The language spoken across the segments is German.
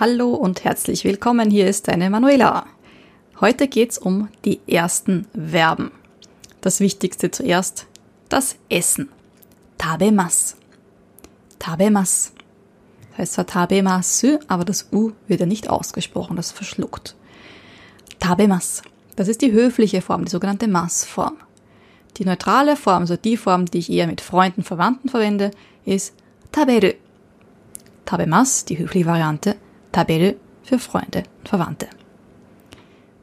Hallo und herzlich willkommen. Hier ist deine Manuela. Heute geht's um die ersten Verben. Das Wichtigste zuerst, das Essen. Tabemas. Tabemas. Das heißt zwar tabemasu, aber das U wird ja nicht ausgesprochen, das verschluckt. Tabemas. Das ist die höfliche Form, die sogenannte Mas-Form. Die neutrale Form, also die Form, die ich eher mit Freunden, Verwandten verwende, ist taberu. Tabemas, die höfliche Variante, taberu für Freunde und Verwandte.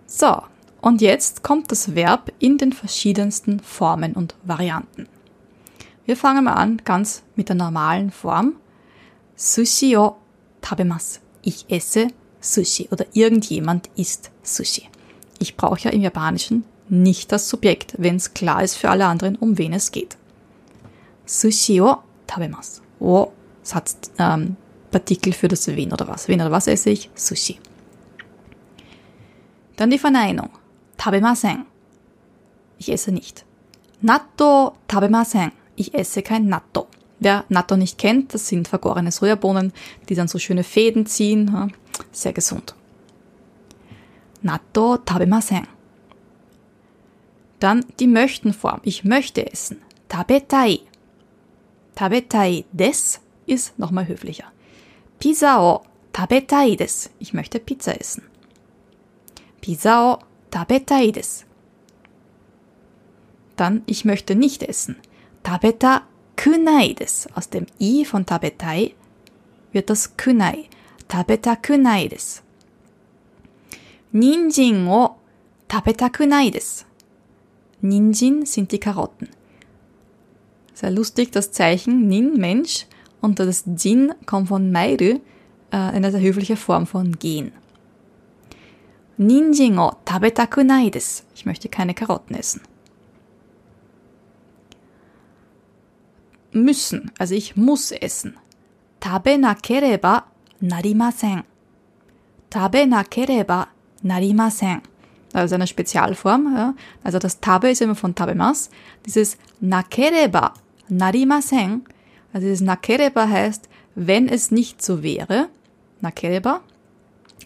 So, und jetzt kommt das Verb in den verschiedensten Formen und Varianten. Wir fangen mal an ganz mit der normalen Form. Sushi o tabemasu. Ich esse Sushi oder irgendjemand isst Sushi. Ich brauche ja im Japanischen nicht das Subjekt, wenn es klar ist für alle anderen, um wen es geht. Sushi o tabemasu. O Satz, ähm, Partikel für das Wen oder was. Wen oder was esse ich? Sushi. Dann die Verneinung. Tabemasen. Ich esse nicht. Natto tabemasen. Ich esse kein Natto. Wer Natto nicht kennt, das sind vergorene Sojabohnen, die dann so schöne Fäden ziehen. Sehr gesund. Natto tabemasen. Dann die Möchtenform. Ich möchte essen. Tabetai. Tabetai des ist nochmal höflicher. Pizza o tabetai desu. Ich möchte Pizza essen. Pizza o tabetai desu. Dann, ich möchte nicht essen. Tabeta kunai desu. Aus dem i von tabetai wird das kunai. Tabeta kunai desu. Ninjin o tabeta kunai desu. Ninjin sind die Karotten. Sehr lustig, das Zeichen Nin, Mensch, und das Jin kommt von Mairu, äh, eine sehr höfliche Form von gehen. Ninjin o tabetaku nai desu. Ich möchte keine Karotten essen. Müssen, also ich muss essen. Tabe nakereba narimasen. Tabe nakereba narimasen. Also eine Spezialform. Ja. Also das Tabe ist immer von Tabemas. Dieses nakereba narimasen also dieses Nakereba heißt, wenn es nicht so wäre, Nakereba,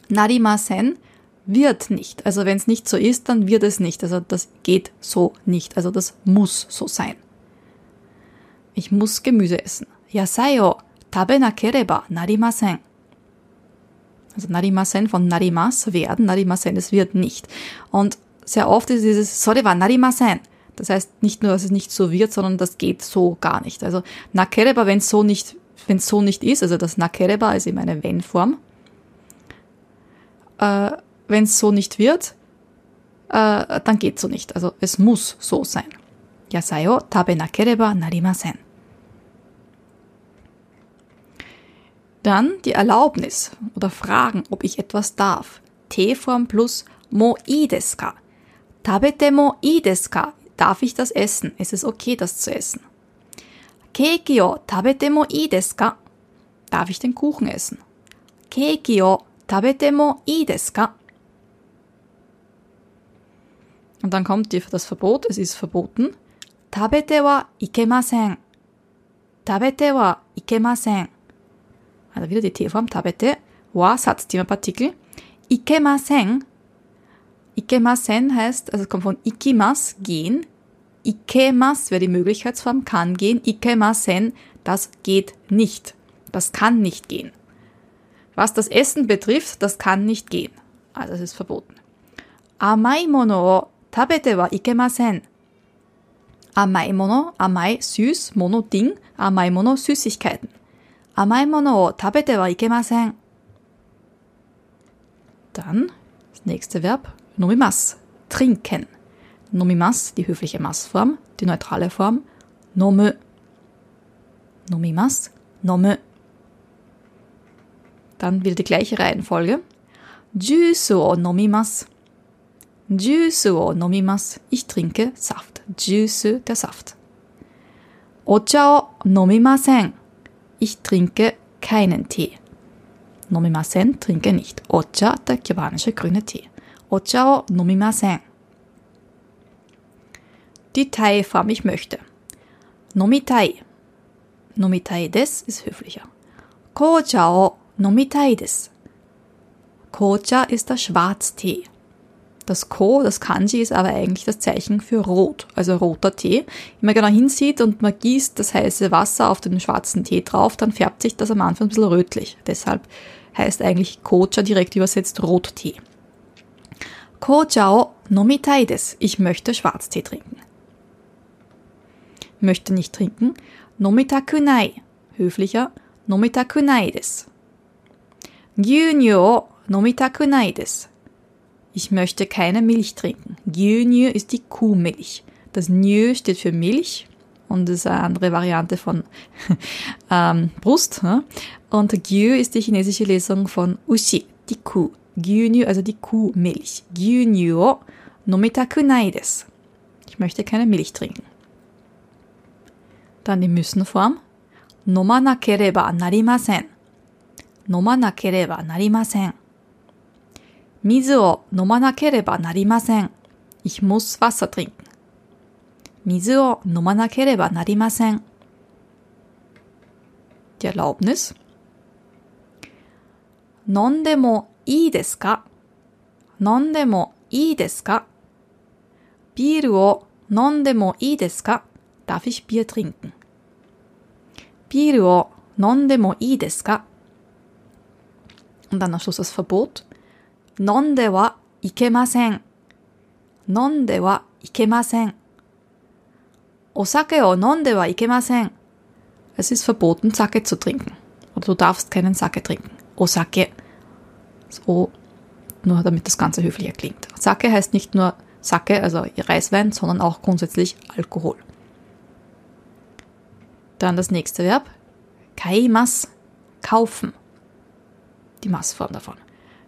Narimasen wird nicht. Also wenn es nicht so ist, dann wird es nicht. Also das geht so nicht. Also das muss so sein. Ich muss Gemüse essen. Yasai tabe nakereba narimasen. Also narimasen von narimas werden, narimasen es wird nicht. Und sehr oft ist dieses sore wa narimasen. Das heißt nicht nur, dass es nicht so wird, sondern das geht so gar nicht. Also Nakereba, wenn es so nicht, wenn so nicht ist, also das Nakereba ist eben eine Wenn-Form. Äh, wenn es so nicht wird, äh, dann geht so nicht. Also es muss so sein. Yasai o tabe nakereba narimasen. Dann die Erlaubnis oder Fragen, ob ich etwas darf. T-Form plus mo i desu ka. Tabete mo i desu ka Darf ich das essen? Ist es okay, das zu essen? Keiki o tabete ii desu ka? Darf ich den Kuchen essen? Keiki o tabete ii desu ka? Und dann kommt das Verbot, es ist verboten. Tabete wa ikemasen. Tabete wa ikemasen. Also wieder die T-Form, tabete, wa, Satzthema-Partikel. Ikemasen Ikemasen heißt, also es kommt von ikimas, gehen. Ikemas wäre die Möglichkeitsform, kann gehen. Ikemasen, das geht nicht. Das kann nicht gehen. Was das Essen betrifft, das kann nicht gehen. Also es ist verboten. Amai mono o tabete wa ikemasen. Amai mono, amai süß, mono Ding, amai mono Süßigkeiten. Amai mono o tabete wa ikemasen. Dann das nächste Verb Nomimas, trinken. Nomimas, die höfliche Massform, die neutrale Form, nome. Nomimas, nome. Dann wieder die gleiche Reihenfolge. Juice o nomimas. Juice o nomimas. Ich trinke Saft. Juice, der Saft. Ocha o nomimasen. Ich trinke keinen Tee. Nomimasen, trinke nicht. Ocha, der japanische grüne Tee. お茶を飲みません。Die Tai-Form ich möchte. Nomitai. Nomitai des ist höflicher. Kocha o nomitai des. Kocha ist der Schwarztee. Das Ko, das Kanji, ist aber eigentlich das Zeichen für rot, also roter Tee. Wenn man genau hinsieht und man gießt das heiße Wasser auf den schwarzen Tee drauf, dann färbt sich das am Anfang ein bisschen rötlich. Deshalb heißt eigentlich Kocha direkt übersetzt Rottee. Kocha o nomitai des. Ich möchte Schwarztee trinken. Möchte nicht trinken. Nomitakunai. Höflicher. Nomitakunai des. Gyunyu o nomitakunai des. Ich möchte keine Milch trinken. Gyunyu ist die Kuhmilch. Das Nyu steht für Milch und ist eine andere Variante von ähm, Brust. Ne? Und Gyu ist die chinesische Lesung von Ushi, die Kuh. Gyunyu, also die Kuhmilch. Gyunyu o nomitaku nai desu. Ich möchte keine Milch trinken. Dann die Müssenform. Nomanakereba narimasen. Nomanakereba narimasen. Mizu o nomanakereba narimasen. Ich muss Wasser trinken. Mizu o nomanakereba narimasen. Die Erlaubnis. 飲んでも いいですか飲んでもいいですかビールを飲んでもいいですか Darf ich Bier trinken? ビールを飲んでもいいですか Und dann am Schluss das Verbot. 飲んではいけません。飲んではいけません。お酒を飲んではいけません。Es ist verboten, Sake zu trinken. Oder du darfst keinen Sake trinken. Osake. So, nur damit das Ganze höflicher klingt. Sake heißt nicht nur Sake, also Reiswein, sondern auch grundsätzlich Alkohol. Dann das nächste Verb. Kaimas. Kaufen. Die Massform davon.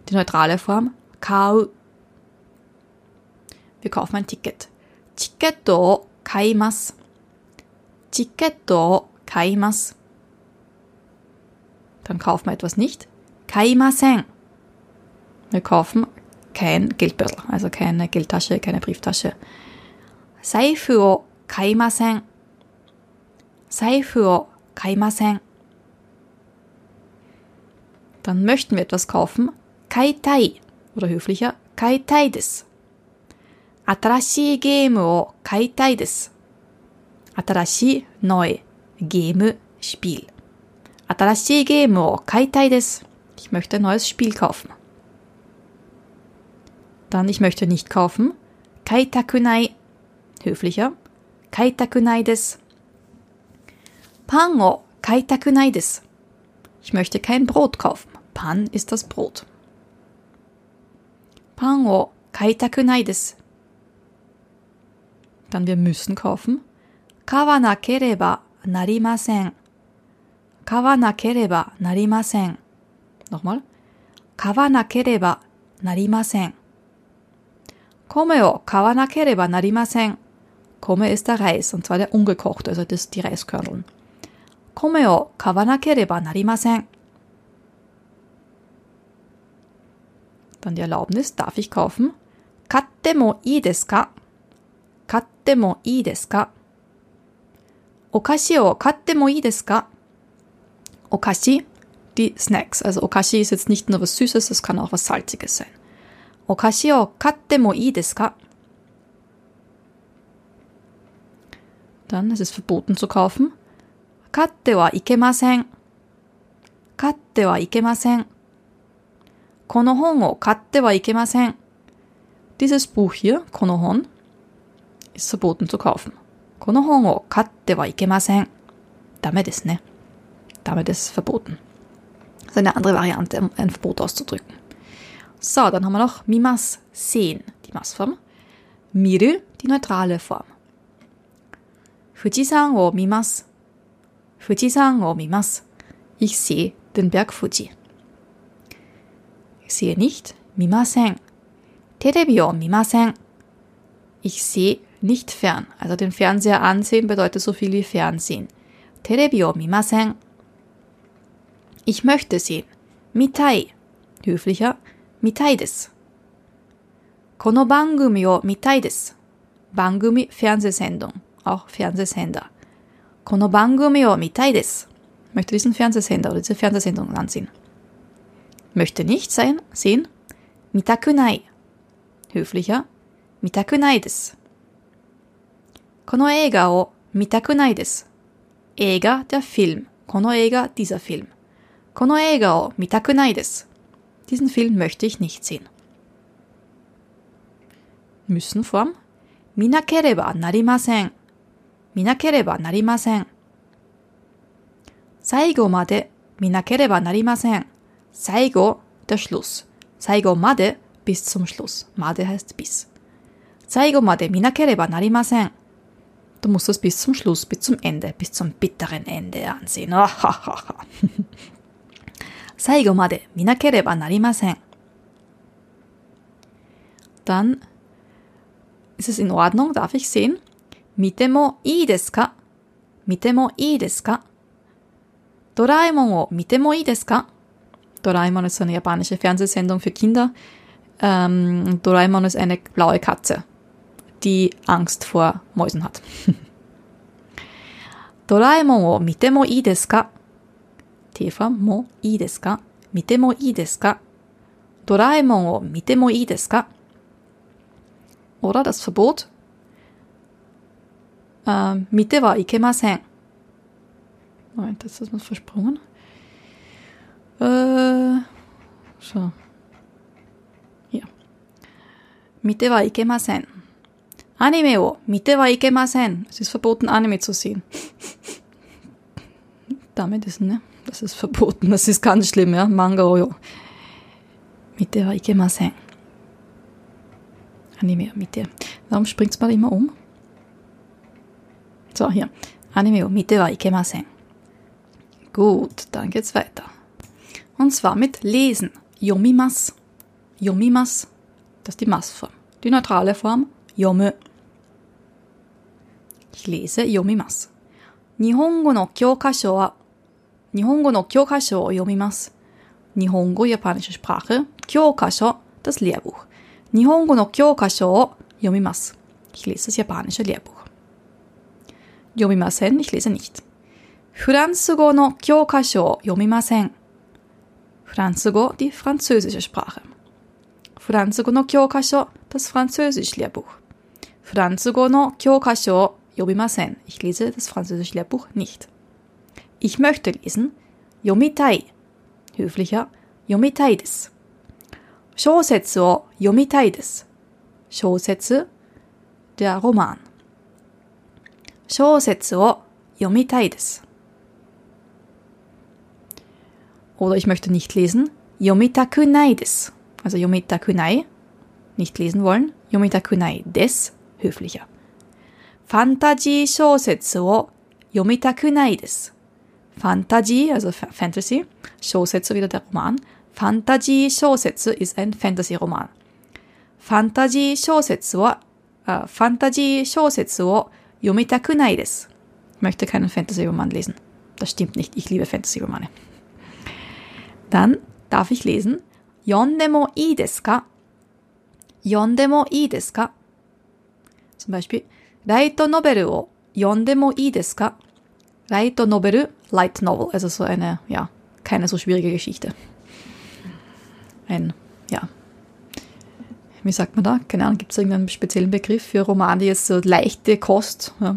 Die neutrale Form. Kau. Wir kaufen ein Ticket. Ticketto kaimas. Ticketto kaimas. Dann kaufen wir etwas nicht. Kaimasen. Wir kaufen kein Geldbeutel, also keine Geldtasche, keine Brieftasche. Seifu o kaimasen. Seifu o kaimasen. Dann möchten wir etwas kaufen. Kaitai. Oder höflicher, kaitai des. Atarashii Game o kaitai des. Atarashi, neu. Game, Spiel. Atarashii Game o kaitai des. Ich möchte ein neues Spiel kaufen. Dann ich möchte nicht kaufen. Kaitakunai. Höflicher. Kaitakunai des. Pan o kaitakunai des. Ich möchte kein Brot kaufen. Pan ist das Brot. Pan o kaitakunai des. Dann wir müssen kaufen. Kawanakereba narimasen. Kawanakereba narimasen. Nochmal. Kawanakereba narimasen. Kome o kawanakereba narimasen. Kome ist der Reis, und zwar der ungekochte, also das, die Reiskörneln. Kome o kawanakereba narimasen. Dann die Erlaubnis, darf ich kaufen? Katte mo ii desu ka? Katte mo ii desu ka? Okashi o katte ii desu ka? Okashi, die Snacks. Also Okashi ist jetzt nicht nur was Süßes, es kann auch was Salziges sein. Okashi o katte mo ii desu ka? Dann ist es verboten zu kaufen. Katte wa ikemasen. Katte wa ikemasen. Kono hon o katte wa ikemasen. Dieses Buch hier, Konohon, ist verboten zu kaufen. Konohon o katte wa ikemasen. Damit ist ne. Damit ist verboten. Das ist eine andere Variante, um ein Verbot auszudrücken. So, dann haben wir noch mimas, sehen, die Massform. Miru, die neutrale Form. Fujisan wo mimas. Fujisan wo mimas. Ich sehe den Berg Fuji. Ich sehe nicht, mimasen. Terebi o mimasen. Ich sehe nicht fern. Also den Fernseher ansehen bedeutet so viel wie Fernsehen. Terebi o mimasen. Ich möchte sehen. Mitai. Höflicher. Mitai desu. Kono bangumi o mitai desu. Bangumi, Fernsehsendung. Auch Fernsehsender. Kono bangumi o mitai desu. Möchte diesen Fernsehsender oder diese Fernsehsendung ansehen. Möchte nicht sein, sehen. 見たくない。höflicher, 見たくないです。この映画を見たくないです。映画 der Film. この映画 dieser Film. この映画を見たくないです。 Diesen Film möchte ich nicht sehen. Müssenform. Minakereba narimasen. Minakereba narimasen. Saigo made minakereba narimasen. Saigo, der Schluss. Saigo made, bis zum Schluss. Made heißt bis. Saigo made minakereba narimasen. Du musst das bis zum Schluss, bis zum Ende, bis zum bitteren Ende ansehen. 最後まで見なければなりません。Dann ist es in Ordnung, darf ich sehen? 見てもいいですか見てもいいですかドラえもんを見てもいいですか Doraemon ist eine japanische Fernsehsendung für Kinder. Ähm, Doraemon ist eine blaue Katze, die Angst vor Mäusen hat. ドラえもんを見てもいいですか Käfer, mo, i desu ka? I desu? Doraemon o mite i desu? Oder das Verbot? Äh, mite wa ikemasen. Moment, jetzt ist was versprungen. Äh, so. Hier. Mite wa ikemasen. Anime wo mite wa ikemasen. Es ist verboten, Anime zu sehen. Damit ist, ne? Das ist verboten. Das ist ganz schlimm, ja? Manga, oh, jo. 見てはいけません。Anime, 見て。Warum springt's mal immer um? So, hier. Anime を見てはいけません。Gut, dann geht's weiter. Und zwar mit lesen. Yomimas. Yomimas. Das ist die Massform. Die neutrale Form. Yomu. Ich lese Yomimas. 日本語の教科書は、 日本語の教科書を読みます。日本語 japanische Sprache. 教科書 das Lehrbuch. 日本語の教科書を読みます。Ich lese das japanische Lehrbuch. 読みません ich lese nicht. フランス語の教科書を読みません。フランス語 die französische Sprache. フランス語の教科書 das französische Lehrbuch. フランス語の教科書を読みません。Ich lese das französische Lehrbuch nicht. Ich möchte lesen Yomitai. Höflicher Yomitai des. Shousetsu o Yomitai des. Shousetsu, der Roman. Shousetsu o Yomitai des. Oder ich möchte nicht lesen Yomitakunai des. Also Yomitakunai, nicht lesen wollen. Yomitakunai des, höflicher. Fantasie-Shousetsu o Yomitakunai des. Also Fantasy, also Fantasy, Shousetsu wieder der Roman. Fantasy Shousetsu ist ein Fantasy-Roman. Fantasy Shousetsu wa, äh, Fantasy Shousetsu wo yomitaku nai desu. Ich möchte keinen Fantasy-Roman lesen. Das stimmt nicht, ich liebe Fantasy-Romane. Dann darf ich lesen Yondemo ii? Yondemo ii? Zum Beispiel Light Novel wo yondemo ii? Light Novel Light Novel, also so eine, ja, keine so schwierige Geschichte. Ein, ja, wie sagt man da? Keine Ahnung, gibt es irgendeinen speziellen Begriff für Roman, die jetzt so leichte Kost, ja.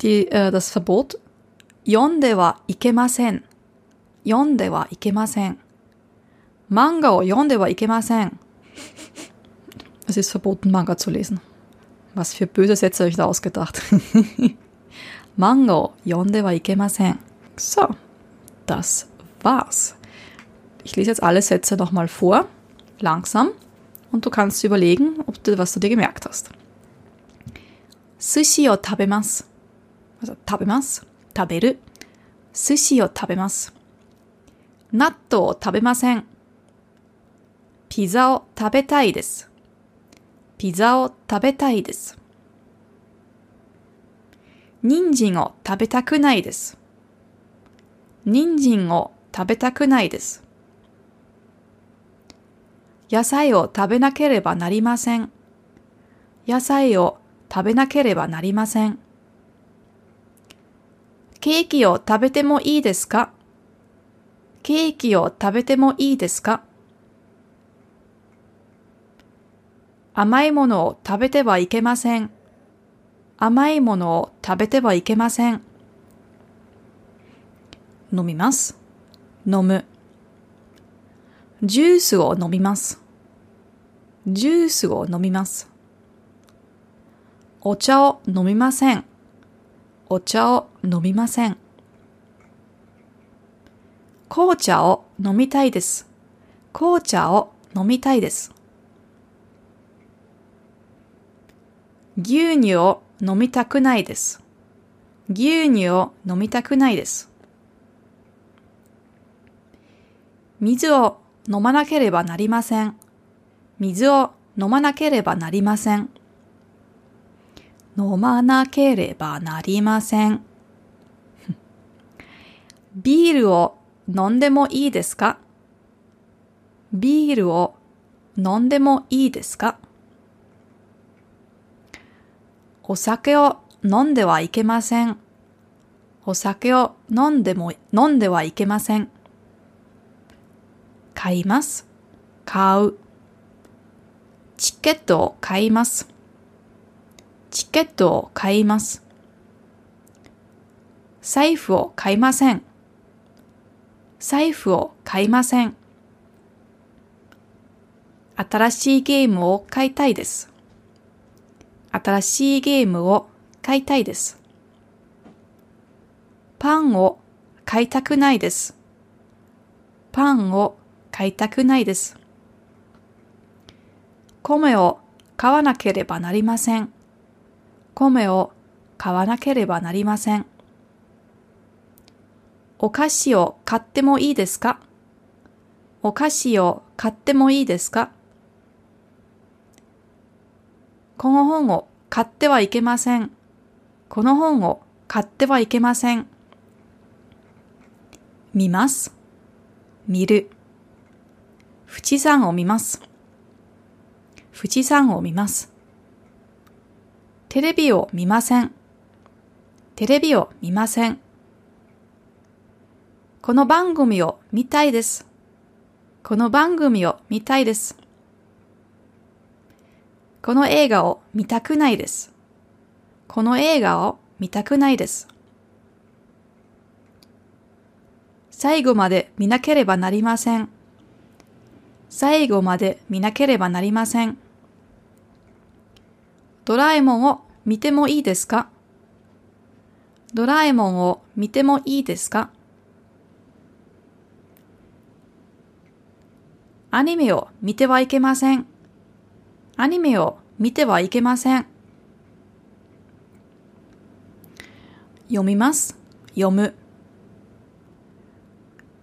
die, äh, das Verbot. Yonde wa ikemasen. Yonde wa ikemasen. Manga o yonde wa ikemasen. Es ist verboten, Manga zu lesen. Was für böse Sätze habe ich da ausgedacht. Mango Yonde wa ikemasen. So, das war's. Ich lese jetzt alle Sätze nochmal vor, langsam, und du kannst überlegen, ob du, was du dir gemerkt hast. Sushi o tabemasu. Also tabemasu, taberu. Sushi o tabemasu. Natto o tabemasen. Pizza o tabetai desu. Pizza o tabetai desu. 人参を食べたくないです。人参を食べたくないです。野菜を食べなければなりません。野菜を食べなければなりません。ケーキを食べてもいいですか？ケーキを食べてもいいですか？甘いものを食べてはいけません。甘いものを食べてはいけません。飲みます。飲む。ジュースを飲みます。ジュースを飲みます。お茶を飲みません。お茶を飲みません。紅茶を飲みたいです。紅茶を飲みたいです。牛乳を飲みたくないです。牛乳を飲みたくないです。水を飲まなければなりません。水を飲まなければなりません。飲まなければなりません。ビールを飲んでもいいですか？ビールを飲んでもいいですか？お酒を飲んではいけません。お酒を飲んでも、飲んではいけません。買います。買う。チケットを買います。チケットを買います。財布を買いません。財布を買いません。新しいゲームを買いたいです。新しいゲームを買いたいです。パンを買いたくないです。パンを買いたくないです。米を買わなければなりません。米を買わなければなりません。お菓子を買ってもいいですか？お菓子を買ってもいいですか？この本を買ってはいけません。この本を買ってはいけません。見ます。見る。富士山を見ます。富士山を見ます。テレビを見ません。テレビを見ません。この番組を見たいです。この番組を見たいです。この映画を見たくないです。この映画を見たくないです。最後まで見なければなりません。最後まで見なければなりません。ドラえもんを見てもいいですか？ドラえもんを見てもいいですか？アニメを見てはいけません。アニメを見てはいけません。読みます。読む。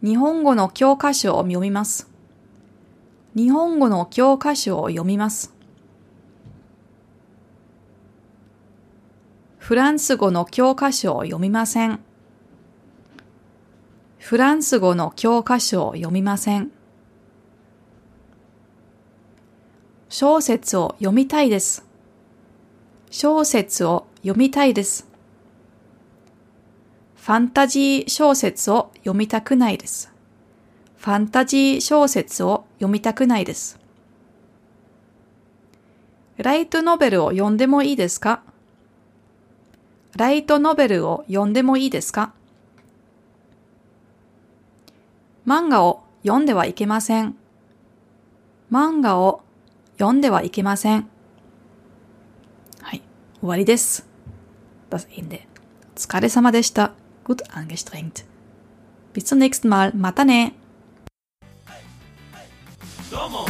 日本語の教科書を読みます。日本語の教科書を読みます。フランス語の教科書を読みません。フランス語の教科書を読みません。小説を読みたいです。小説を読みたいです。ファンタジー小説を読みたくないです。ファンタジー小説を読みたくないです。ライトノベルを読んでもいいですか？ライトノベルを読んでもいいですか？漫画を読んではいけません。漫画を読んではいけません。はい。終わりです。Das Ende. 疲れ様でした。Gut angestrengt. Bis zum nächsten Mal. またね。どうも